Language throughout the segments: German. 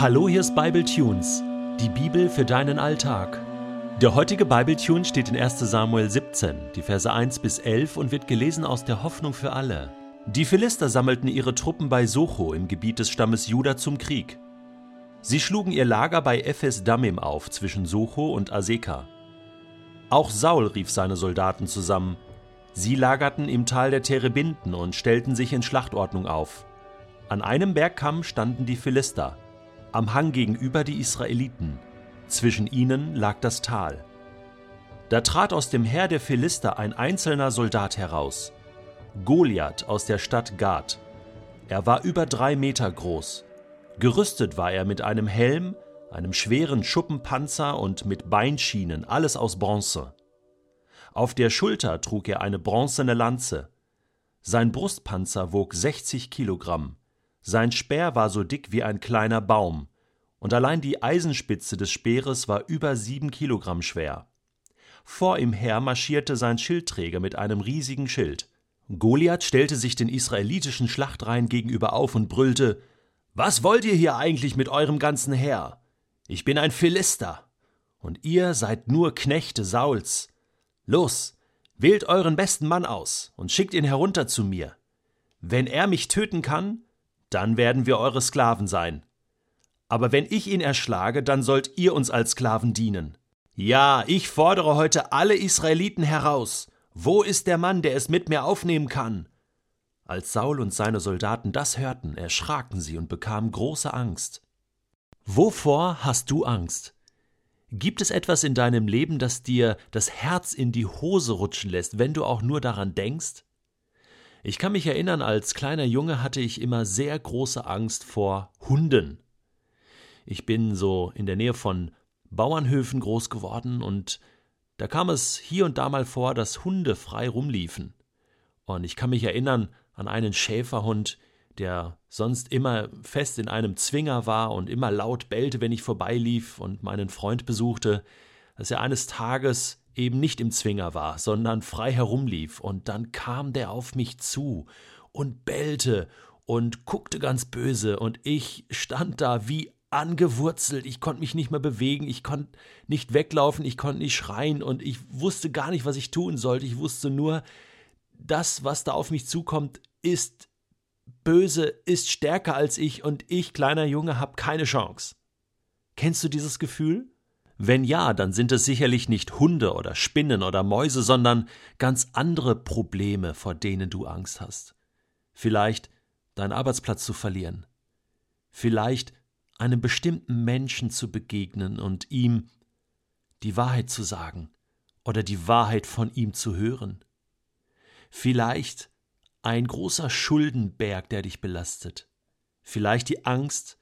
Hallo, hier ist Bible Tunes, die Bibel für deinen Alltag. Der heutige Bible Tune steht in 1. Samuel 17, die Verse 1 bis 11 und wird gelesen aus der Hoffnung für alle. Die Philister sammelten ihre Truppen bei Socho im Gebiet des Stammes Juda zum Krieg. Sie schlugen ihr Lager bei Ephes Dammim auf zwischen Socho und Aseka. Auch Saul rief seine Soldaten zusammen. Sie lagerten im Tal der Terebinden und stellten sich in Schlachtordnung auf. An einem Bergkamm standen die Philister am Hang gegenüber die Israeliten, zwischen ihnen lag das Tal. Da trat aus dem Heer der Philister ein einzelner Soldat heraus, Goliath aus der Stadt Gad. Er war über drei Meter groß. Gerüstet war er mit einem Helm, einem schweren Schuppenpanzer und mit Beinschienen, alles aus Bronze. Auf der Schulter trug er eine bronzene Lanze. Sein Brustpanzer wog 60 Kilogramm. Sein Speer war so dick wie ein kleiner Baum, und allein die Eisenspitze des Speeres war über sieben Kilogramm schwer. Vor ihm her marschierte sein Schildträger mit einem riesigen Schild. Goliath stellte sich den israelitischen Schlachtreihen gegenüber auf und brüllte Was wollt ihr hier eigentlich mit eurem ganzen Heer? Ich bin ein Philister, und ihr seid nur Knechte Sauls. Los, wählt euren besten Mann aus und schickt ihn herunter zu mir. Wenn er mich töten kann, dann werden wir eure Sklaven sein. Aber wenn ich ihn erschlage, dann sollt ihr uns als Sklaven dienen. Ja, ich fordere heute alle Israeliten heraus. Wo ist der Mann, der es mit mir aufnehmen kann? Als Saul und seine Soldaten das hörten, erschraken sie und bekamen große Angst. Wovor hast du Angst? Gibt es etwas in deinem Leben, das dir das Herz in die Hose rutschen lässt, wenn du auch nur daran denkst? Ich kann mich erinnern, als kleiner Junge hatte ich immer sehr große Angst vor Hunden. Ich bin so in der Nähe von Bauernhöfen groß geworden und da kam es hier und da mal vor, dass Hunde frei rumliefen. Und ich kann mich erinnern an einen Schäferhund, der sonst immer fest in einem Zwinger war und immer laut bellte, wenn ich vorbeilief und meinen Freund besuchte, dass er eines Tages eben nicht im Zwinger war, sondern frei herumlief, und dann kam der auf mich zu und bellte und guckte ganz böse, und ich stand da wie angewurzelt, ich konnte mich nicht mehr bewegen, ich konnte nicht weglaufen, ich konnte nicht schreien, und ich wusste gar nicht, was ich tun sollte, ich wusste nur, das, was da auf mich zukommt, ist böse, ist stärker als ich, und ich, kleiner Junge, habe keine Chance. Kennst du dieses Gefühl? Wenn ja, dann sind es sicherlich nicht Hunde oder Spinnen oder Mäuse, sondern ganz andere Probleme, vor denen du Angst hast. Vielleicht deinen Arbeitsplatz zu verlieren. Vielleicht einem bestimmten Menschen zu begegnen und ihm die Wahrheit zu sagen oder die Wahrheit von ihm zu hören. Vielleicht ein großer Schuldenberg, der dich belastet. Vielleicht die Angst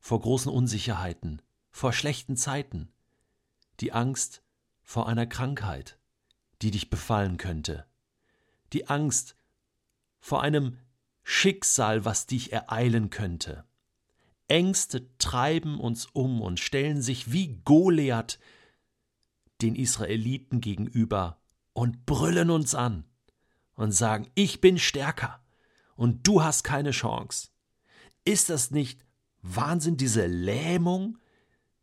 vor großen Unsicherheiten vor schlechten Zeiten, die Angst vor einer Krankheit, die dich befallen könnte, die Angst vor einem Schicksal, was dich ereilen könnte. Ängste treiben uns um und stellen sich wie Goliath den Israeliten gegenüber und brüllen uns an und sagen, ich bin stärker und du hast keine Chance. Ist das nicht Wahnsinn, diese Lähmung,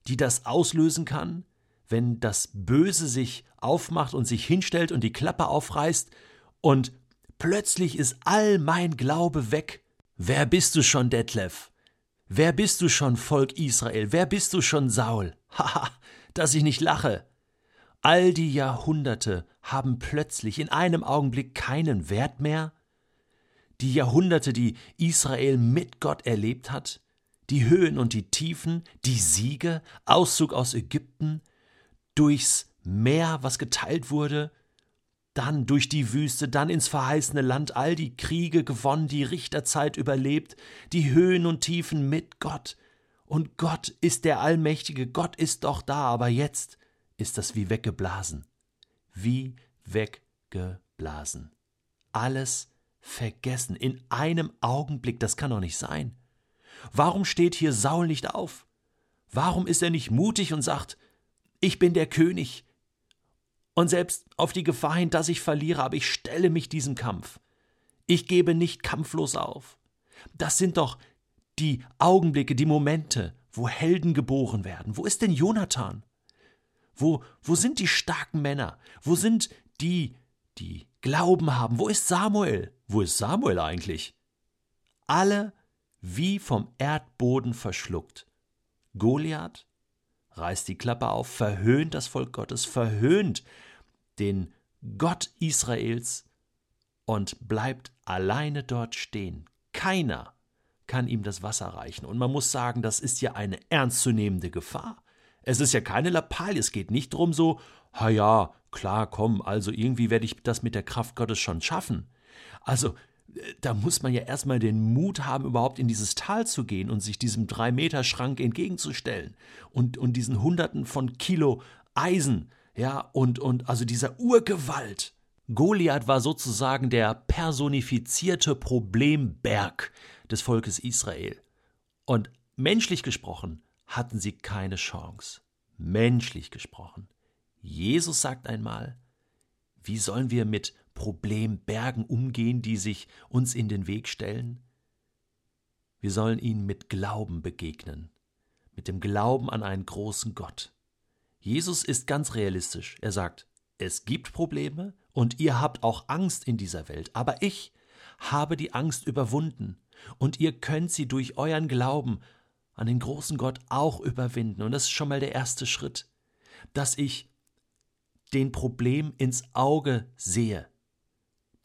die das auslösen kann, wenn das Böse sich aufmacht und sich hinstellt und die Klappe aufreißt und plötzlich ist all mein Glaube weg. Wer bist du schon, Detlef? Wer bist du schon, Volk Israel? Wer bist du schon, Saul? Haha, dass ich nicht lache. All die Jahrhunderte haben plötzlich in einem Augenblick keinen Wert mehr? Die Jahrhunderte, die Israel mit Gott erlebt hat? Die Höhen und die Tiefen, die Siege, Auszug aus Ägypten, durchs Meer, was geteilt wurde, dann durch die Wüste, dann ins verheißene Land, all die Kriege gewonnen, die Richterzeit überlebt, die Höhen und Tiefen mit Gott. Und Gott ist der Allmächtige, Gott ist doch da, aber jetzt ist das wie weggeblasen. Wie weggeblasen. Alles vergessen in einem Augenblick, das kann doch nicht sein. Warum steht hier Saul nicht auf? Warum ist er nicht mutig und sagt, ich bin der König? Und selbst auf die Gefahr hin, dass ich verliere, aber ich stelle mich diesem Kampf. Ich gebe nicht kampflos auf. Das sind doch die Augenblicke, die Momente, wo Helden geboren werden? Wo ist denn Jonathan? Wo, wo sind die starken Männer? Wo sind die, die Glauben haben? Wo ist Samuel? Wo ist Samuel eigentlich? Alle wie vom Erdboden verschluckt. Goliath reißt die Klappe auf, verhöhnt das Volk Gottes, verhöhnt den Gott Israels und bleibt alleine dort stehen. Keiner kann ihm das Wasser reichen. Und man muss sagen, das ist ja eine ernstzunehmende Gefahr. Es ist ja keine Lappalie, es geht nicht darum so, ha ja, klar, komm, also irgendwie werde ich das mit der Kraft Gottes schon schaffen. Also, da muss man ja erstmal den Mut haben, überhaupt in dieses Tal zu gehen und sich diesem Drei-Meter-Schrank entgegenzustellen und, und diesen Hunderten von Kilo Eisen, ja, und, und also dieser Urgewalt. Goliath war sozusagen der personifizierte Problemberg des Volkes Israel. Und menschlich gesprochen hatten sie keine Chance. Menschlich gesprochen. Jesus sagt einmal, wie sollen wir mit Problembergen umgehen, die sich uns in den Weg stellen? Wir sollen ihnen mit Glauben begegnen, mit dem Glauben an einen großen Gott. Jesus ist ganz realistisch. Er sagt, es gibt Probleme und ihr habt auch Angst in dieser Welt, aber ich habe die Angst überwunden und ihr könnt sie durch euren Glauben an den großen Gott auch überwinden. Und das ist schon mal der erste Schritt, dass ich den Problem ins Auge sehe,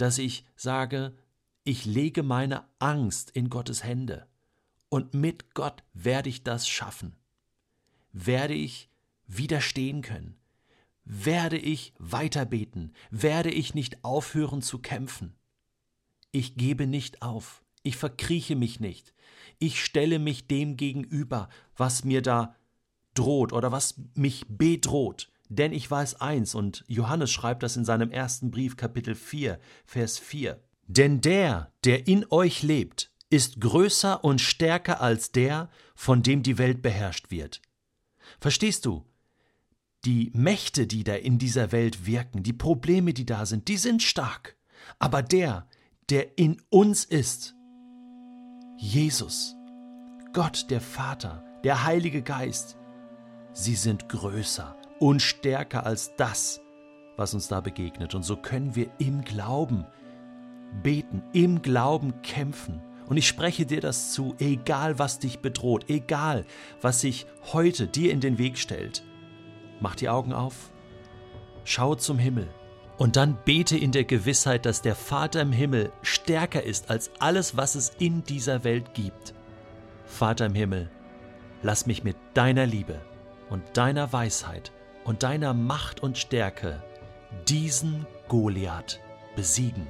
dass ich sage, ich lege meine Angst in Gottes Hände und mit Gott werde ich das schaffen, werde ich widerstehen können, werde ich weiterbeten, werde ich nicht aufhören zu kämpfen. Ich gebe nicht auf, ich verkrieche mich nicht, ich stelle mich dem gegenüber, was mir da droht oder was mich bedroht. Denn ich weiß eins, und Johannes schreibt das in seinem ersten Brief, Kapitel 4, Vers 4. Denn der, der in euch lebt, ist größer und stärker als der, von dem die Welt beherrscht wird. Verstehst du? Die Mächte, die da in dieser Welt wirken, die Probleme, die da sind, die sind stark. Aber der, der in uns ist, Jesus, Gott der Vater, der Heilige Geist, sie sind größer und stärker als das, was uns da begegnet. Und so können wir im Glauben beten, im Glauben kämpfen. Und ich spreche dir das zu, egal was dich bedroht, egal was sich heute dir in den Weg stellt. Mach die Augen auf, schau zum Himmel und dann bete in der Gewissheit, dass der Vater im Himmel stärker ist als alles, was es in dieser Welt gibt. Vater im Himmel, lass mich mit deiner Liebe und deiner Weisheit und deiner Macht und Stärke diesen Goliath besiegen.